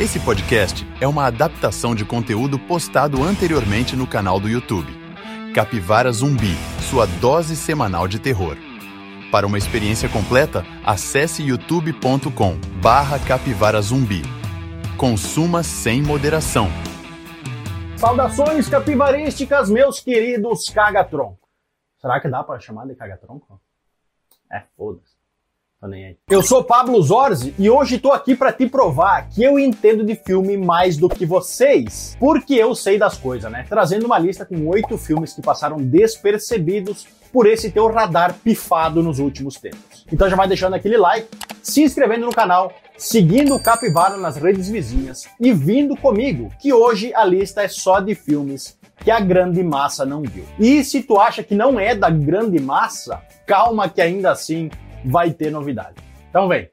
Esse podcast é uma adaptação de conteúdo postado anteriormente no canal do YouTube. Capivara Zumbi, sua dose semanal de terror. Para uma experiência completa, acesse youtube.com barra capivara zumbi. Consuma sem moderação. Saudações capivarísticas, meus queridos cagatronco. Será que dá para chamar de cagatronco? É, foda-se. Aí. Eu sou Pablo Zorzi e hoje tô aqui para te provar que eu entendo de filme mais do que vocês. Porque eu sei das coisas, né? Trazendo uma lista com oito filmes que passaram despercebidos por esse teu radar pifado nos últimos tempos. Então já vai deixando aquele like, se inscrevendo no canal, seguindo o Capivara nas redes vizinhas e vindo comigo, que hoje a lista é só de filmes que a grande massa não viu. E se tu acha que não é da grande massa, calma que ainda assim vai ter novidade. Então vem!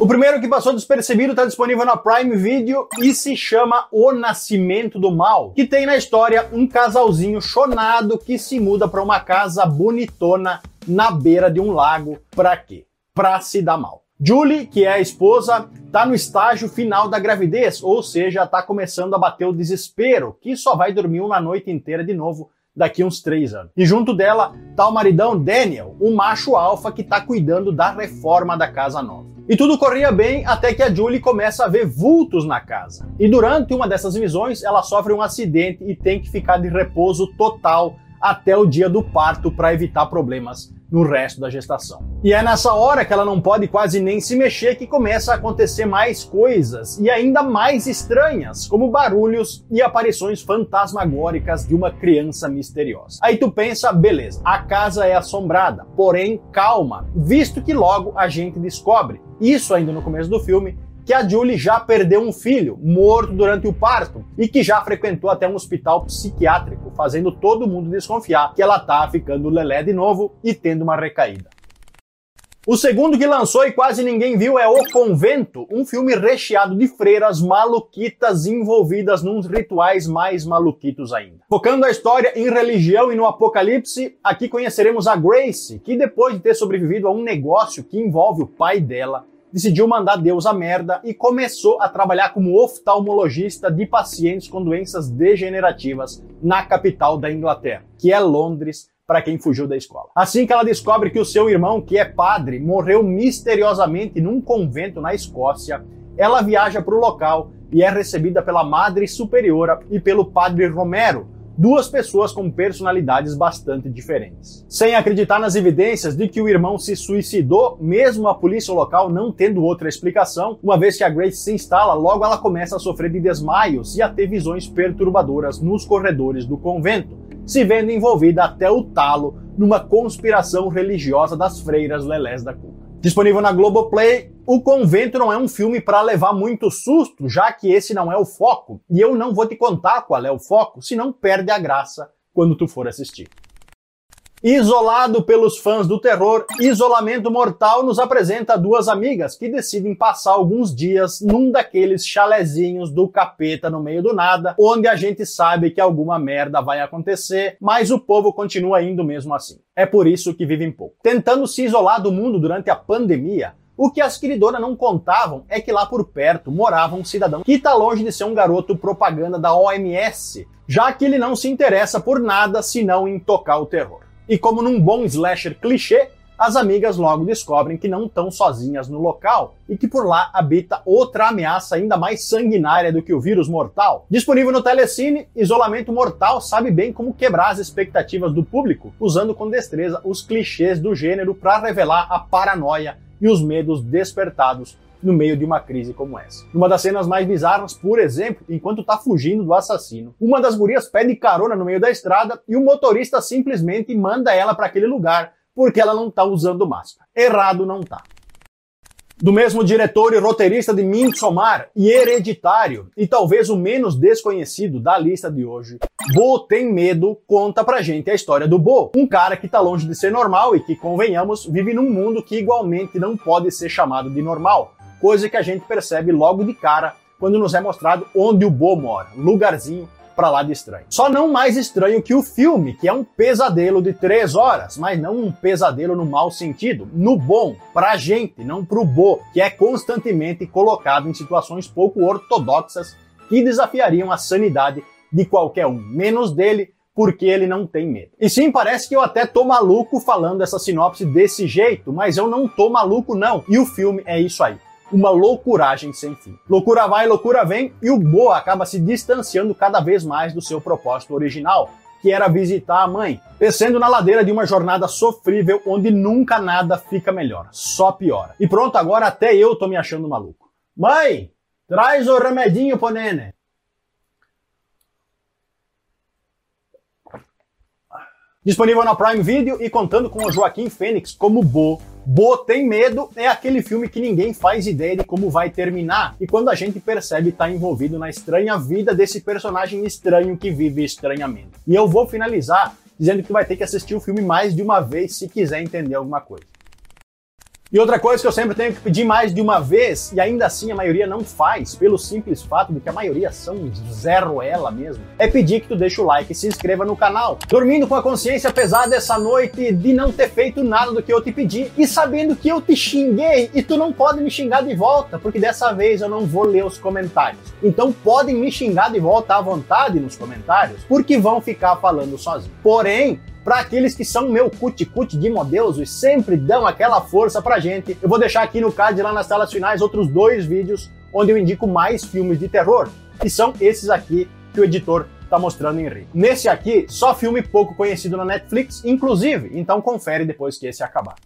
O primeiro que passou despercebido está disponível na Prime Video e se chama O Nascimento do Mal, que tem na história um casalzinho chonado que se muda para uma casa bonitona na beira de um lago. Pra quê? Pra se dar mal. Julie, que é a esposa, tá no estágio final da gravidez, ou seja, tá começando a bater o desespero, que só vai dormir uma noite inteira de novo daqui uns três anos. E junto dela tá o maridão Daniel, o macho alfa que tá cuidando da reforma da casa nova. E tudo corria bem até que a Julie começa a ver vultos na casa. E durante uma dessas visões, ela sofre um acidente e tem que ficar de repouso total até o dia do parto para evitar problemas no resto da gestação. E é nessa hora que ela não pode quase nem se mexer que começa a acontecer mais coisas e ainda mais estranhas, como barulhos e aparições fantasmagóricas de uma criança misteriosa. Aí tu pensa, beleza, a casa é assombrada, porém calma, visto que logo a gente descobre, isso ainda no começo do filme, que a Julie já perdeu um filho, morto durante o parto, e que já frequentou até um hospital psiquiátrico, fazendo todo mundo desconfiar que ela tá ficando lelé de novo e tendo uma recaída. O segundo que lançou e quase ninguém viu é O Convento, um filme recheado de freiras maluquitas envolvidas nos rituais mais maluquitos ainda. Focando a história em religião e no apocalipse, aqui conheceremos a Grace, que depois de ter sobrevivido a um negócio que envolve o pai dela, decidiu mandar Deus a merda e começou a trabalhar como oftalmologista de pacientes com doenças degenerativas na capital da Inglaterra, que é Londres, para quem fugiu da escola. Assim que ela descobre que o seu irmão, que é padre, morreu misteriosamente num convento na Escócia, ela viaja para o local e é recebida pela Madre Superiora e pelo Padre Romero, duas pessoas com personalidades bastante diferentes. Sem acreditar nas evidências de que o irmão se suicidou, mesmo a polícia local não tendo outra explicação, uma vez que a Grace se instala, logo ela começa a sofrer de desmaios e a ter visões perturbadoras nos corredores do convento, se vendo envolvida até o talo numa conspiração religiosa das freiras lelés da Cuca. Disponível na Globoplay, O Convento não é um filme para levar muito susto, já que esse não é o foco, e eu não vou te contar qual é o foco, senão perde a graça quando tu for assistir. Isolado pelos fãs do terror, Isolamento Mortal nos apresenta duas amigas que decidem passar alguns dias num daqueles chalezinhos do capeta no meio do nada, onde a gente sabe que alguma merda vai acontecer, mas o povo continua indo mesmo assim. É por isso que vivem pouco. Tentando se isolar do mundo durante a pandemia, o que as queridoras não contavam é que lá por perto morava um cidadão que está longe de ser um garoto propaganda da OMS, já que ele não se interessa por nada senão em tocar o terror. E como num bom slasher clichê, as amigas logo descobrem que não estão sozinhas no local e que por lá habita outra ameaça ainda mais sanguinária do que o vírus mortal. Disponível no Telecine, Isolamento Mortal sabe bem como quebrar as expectativas do público, usando com destreza os clichês do gênero para revelar a paranoia e os medos despertados no meio de uma crise como essa. Numa das cenas mais bizarras, por exemplo, enquanto tá fugindo do assassino, uma das gurias pede carona no meio da estrada e o motorista simplesmente manda ela para aquele lugar porque ela não tá usando máscara. Errado não tá. Do mesmo diretor e roteirista de Midsommar e Hereditário, e talvez o menos desconhecido da lista de hoje, Bo Tem Medo conta pra gente a história do Bo, um cara que tá longe de ser normal e que, convenhamos, vive num mundo que igualmente não pode ser chamado de normal, coisa que a gente percebe logo de cara quando nos é mostrado onde o Bo mora, lugarzinho pra lá de estranho. Só não mais estranho que o filme, que é um pesadelo de três horas, mas não um pesadelo no mau sentido, no bom, pra gente, não pro bo, que é constantemente colocado em situações pouco ortodoxas que desafiariam a sanidade de qualquer um, menos dele, porque ele não tem medo. E sim, parece que eu até tô maluco falando essa sinopse desse jeito, mas eu não tô maluco não. E o filme é isso aí. Uma loucuragem sem fim. Loucura vai, loucura vem, e o Boa acaba se distanciando cada vez mais do seu propósito original, que era visitar a mãe, descendo na ladeira de uma jornada sofrível onde nunca nada fica melhor, só piora. E pronto, agora até eu tô me achando maluco. Mãe, traz o remedinho pro nene. Disponível na Prime Video e contando com o Joaquim Fênix como Bo. Bo Tem Medo é aquele filme que ninguém faz ideia de como vai terminar e quando a gente percebe está envolvido na estranha vida desse personagem estranho que vive estranhamento. E eu vou finalizar dizendo que vai ter que assistir o filme mais de uma vez se quiser entender alguma coisa. E outra coisa que eu sempre tenho que pedir mais de uma vez, e ainda assim a maioria não faz, pelo simples fato de que a maioria são zero ela mesmo, é pedir que tu deixe o like e se inscreva no canal. Dormindo com a consciência pesada essa noite de não ter feito nada do que eu te pedi e sabendo que eu te xinguei e tu não pode me xingar de volta, porque dessa vez eu não vou ler os comentários. Então podem me xingar de volta à vontade nos comentários, porque vão ficar falando sozinho. Porém, para aqueles que são meu cuticute de modelos e sempre dão aquela força pra gente, eu vou deixar aqui no card lá nas telas finais outros dois vídeos onde eu indico mais filmes de terror, que são esses aqui que o editor tá mostrando em Rio. Nesse aqui, só filme pouco conhecido na Netflix, inclusive, então confere depois que esse acabar.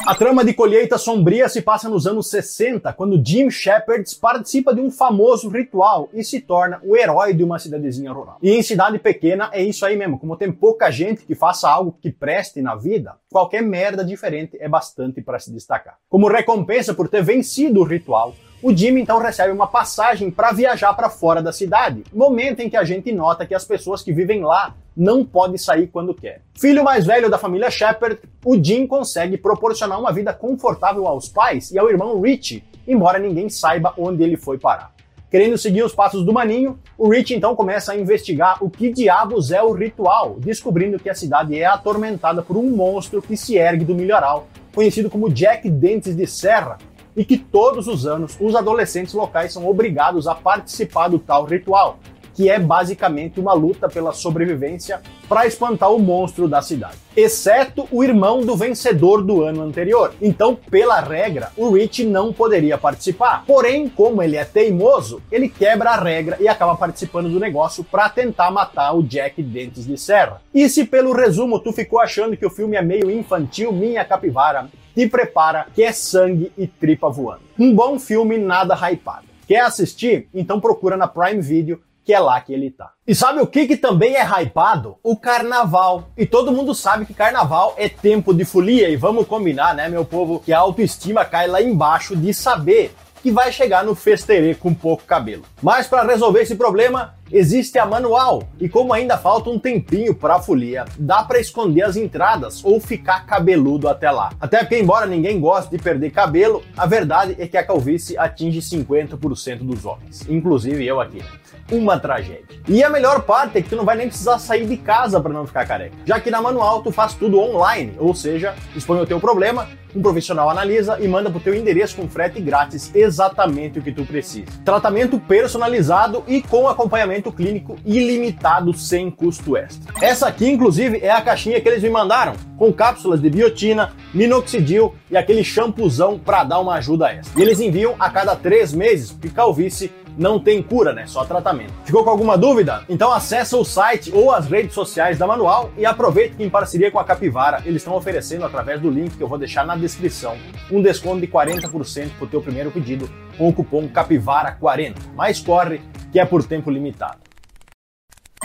A trama de Colheita Sombria se passa nos anos 60, quando Jim Shepard participa de um famoso ritual e se torna o herói de uma cidadezinha rural. E em cidade pequena é isso aí mesmo, como tem pouca gente que faça algo que preste na vida, qualquer merda diferente é bastante para se destacar. Como recompensa por ter vencido o ritual, o Jim então recebe uma passagem para viajar para fora da cidade, momento em que a gente nota que as pessoas que vivem lá não pode sair quando quer. Filho mais velho da família Shepard, o Jim consegue proporcionar uma vida confortável aos pais e ao irmão Rich, embora ninguém saiba onde ele foi parar. Querendo seguir os passos do maninho, o Rich então começa a investigar o que diabos é o ritual, descobrindo que a cidade é atormentada por um monstro que se ergue do milharal, conhecido como Jack Dentes de Serra, e que todos os anos os adolescentes locais são obrigados a participar do tal ritual, que é basicamente uma luta pela sobrevivência para espantar o monstro da cidade. Exceto o irmão do vencedor do ano anterior. Então, pela regra, o Rich não poderia participar. Porém, como ele é teimoso, ele quebra a regra e acaba participando do negócio para tentar matar o Jack Dentes de Serra. E se pelo resumo tu ficou achando que o filme é meio infantil, minha capivara, te prepara que é sangue e tripa voando. Um bom filme nada hypado. Quer assistir? Então procura na Prime Video que é lá que ele tá. E sabe o que, que também é hypado? O carnaval. E todo mundo sabe que carnaval é tempo de folia, e vamos combinar, né, meu povo, que a autoestima cai lá embaixo de saber que vai chegar no festerê com pouco cabelo. Mas para resolver esse problema, existe a manual. E como ainda falta um tempinho para a folia, dá para esconder as entradas ou ficar cabeludo até lá. Até porque embora ninguém goste de perder cabelo, a verdade é que a calvície atinge 50% dos homens, inclusive eu aqui uma tragédia. E a melhor parte é que tu não vai nem precisar sair de casa para não ficar careca, já que na manual tu faz tudo online, ou seja, expõe o teu problema, um profissional analisa e manda pro teu endereço com frete grátis exatamente o que tu precisa. Tratamento personalizado e com acompanhamento clínico ilimitado sem custo extra. Essa aqui, inclusive, é a caixinha que eles me mandaram, com cápsulas de biotina, minoxidil e aquele shampoozão para dar uma ajuda extra. E eles enviam a cada três meses, porque calvície não tem cura, né? Só tratamento. Ficou com alguma dúvida? Então acessa o site ou as redes sociais da Manual e aproveite que em parceria com a Capivara eles estão oferecendo através do link que eu vou deixar na descrição um desconto de 40% pro teu primeiro pedido com o cupom CAPIVARA40. Mas corre que é por tempo limitado.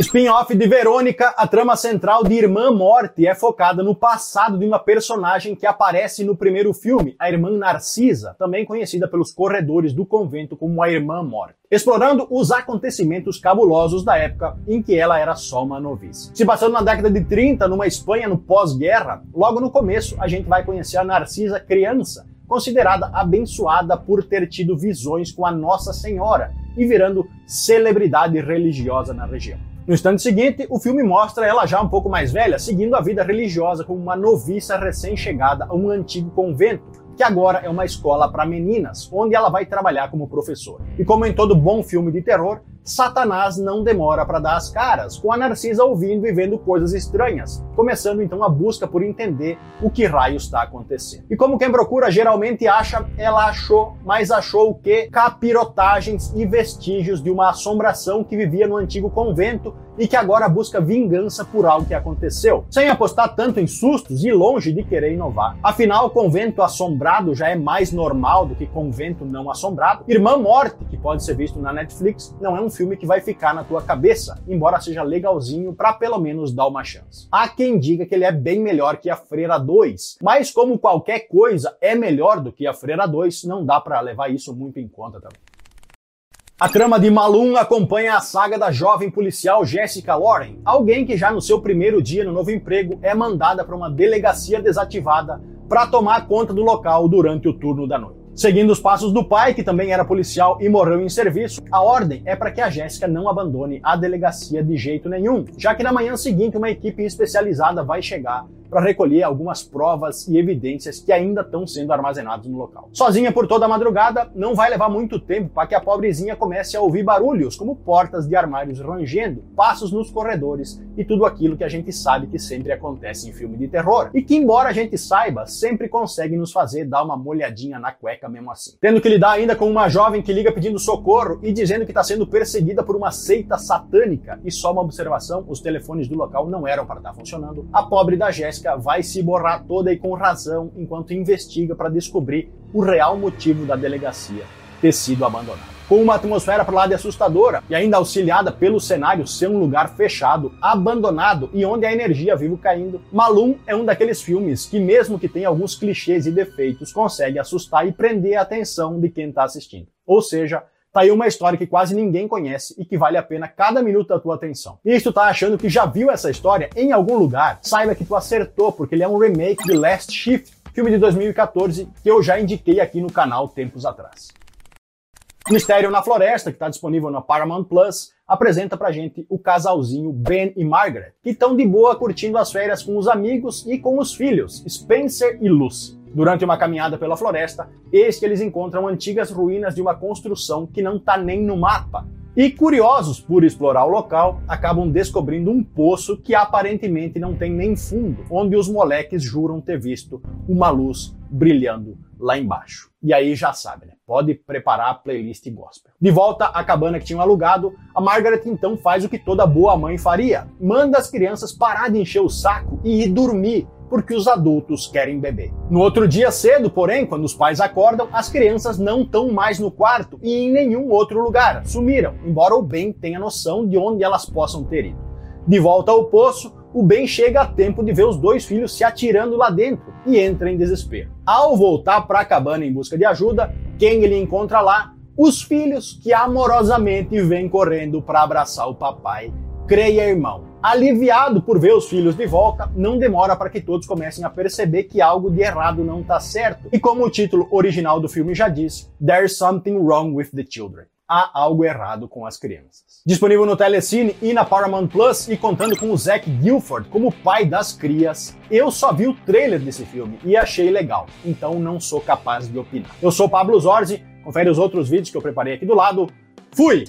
Spin-off de Verônica, a trama central de Irmã Morte é focada no passado de uma personagem que aparece no primeiro filme, a irmã Narcisa, também conhecida pelos corredores do convento como a Irmã Morte, explorando os acontecimentos cabulosos da época em que ela era só uma novice. Se passando na década de 30, numa Espanha no pós-guerra, logo no começo a gente vai conhecer a Narcisa criança, considerada abençoada por ter tido visões com a Nossa Senhora e virando celebridade religiosa na região. No instante seguinte, o filme mostra ela já um pouco mais velha, seguindo a vida religiosa como uma noviça recém-chegada a um antigo convento, que agora é uma escola para meninas, onde ela vai trabalhar como professora. E como em todo bom filme de terror, Satanás não demora para dar as caras, com a Narcisa ouvindo e vendo coisas estranhas, começando então a busca por entender o que raio está acontecendo. E como quem procura geralmente acha, ela achou, mas achou o que? Capirotagens e vestígios de uma assombração que vivia no antigo convento e que agora busca vingança por algo que aconteceu, sem apostar tanto em sustos e longe de querer inovar. Afinal, convento assombrado já é mais normal do que convento não assombrado. Irmã Morte, que pode ser visto na Netflix, não é um filme que vai ficar na tua cabeça, embora seja legalzinho para pelo menos dar uma chance. Há quem diga que ele é bem melhor que a Freira 2, mas como qualquer coisa é melhor do que a Freira 2, não dá para levar isso muito em conta também. A trama de Malum acompanha a saga da jovem policial Jessica Warren, alguém que já no seu primeiro dia no novo emprego é mandada para uma delegacia desativada para tomar conta do local durante o turno da noite. Seguindo os passos do pai, que também era policial e morreu em serviço, a ordem é para que a Jéssica não abandone a delegacia de jeito nenhum, já que na manhã seguinte uma equipe especializada vai chegar para recolher algumas provas e evidências que ainda estão sendo armazenados no local. Sozinha por toda a madrugada, não vai levar muito tempo para que a pobrezinha comece a ouvir barulhos, como portas de armários rangendo, passos nos corredores e tudo aquilo que a gente sabe que sempre acontece em filme de terror. E que, embora a gente saiba, sempre consegue nos fazer dar uma molhadinha na cueca mesmo assim. Tendo que lidar ainda com uma jovem que liga pedindo socorro e dizendo que está sendo perseguida por uma seita satânica. E só uma observação: os telefones do local não eram para estar tá funcionando. A pobre da Jéssica vai se borrar toda e com razão enquanto investiga para descobrir o real motivo da delegacia ter sido abandonada. Com uma atmosfera para lá de assustadora e ainda auxiliada pelo cenário ser um lugar fechado, abandonado e onde a energia vive caindo, Malum é um daqueles filmes que, mesmo que tenha alguns clichês e defeitos, consegue assustar e prender a atenção de quem está assistindo. Ou seja, Tá aí uma história que quase ninguém conhece e que vale a pena cada minuto da tua atenção. E se tu tá achando que já viu essa história em algum lugar, saiba que tu acertou, porque ele é um remake de Last Shift, filme de 2014 que eu já indiquei aqui no canal tempos atrás. Mistério na Floresta, que está disponível na Paramount Plus, apresenta pra gente o casalzinho Ben e Margaret, que estão de boa curtindo as férias com os amigos e com os filhos, Spencer e Lucy. Durante uma caminhada pela floresta, eis que eles encontram antigas ruínas de uma construção que não está nem no mapa. E curiosos por explorar o local, acabam descobrindo um poço que aparentemente não tem nem fundo, onde os moleques juram ter visto uma luz brilhando lá embaixo. E aí já sabe, né? Pode preparar a playlist gospel. De volta à cabana que tinham alugado, a Margaret então faz o que toda boa mãe faria: manda as crianças parar de encher o saco e ir dormir porque os adultos querem beber. No outro dia cedo, porém, quando os pais acordam, as crianças não estão mais no quarto e em nenhum outro lugar, sumiram, embora o Ben tenha noção de onde elas possam ter ido. De volta ao poço, o Ben chega a tempo de ver os dois filhos se atirando lá dentro e entra em desespero. Ao voltar para a cabana em busca de ajuda, quem ele encontra lá? Os filhos que amorosamente vêm correndo para abraçar o papai. Creia, irmão, Aliviado por ver os filhos de volta, não demora para que todos comecem a perceber que algo de errado não está certo. E como o título original do filme já diz, There's something wrong with the children. Há algo errado com as crianças. Disponível no Telecine e na Paramount Plus e contando com o Zack Guilford como pai das crias, eu só vi o trailer desse filme e achei legal, então não sou capaz de opinar. Eu sou Pablo Zorzi, confere os outros vídeos que eu preparei aqui do lado. Fui!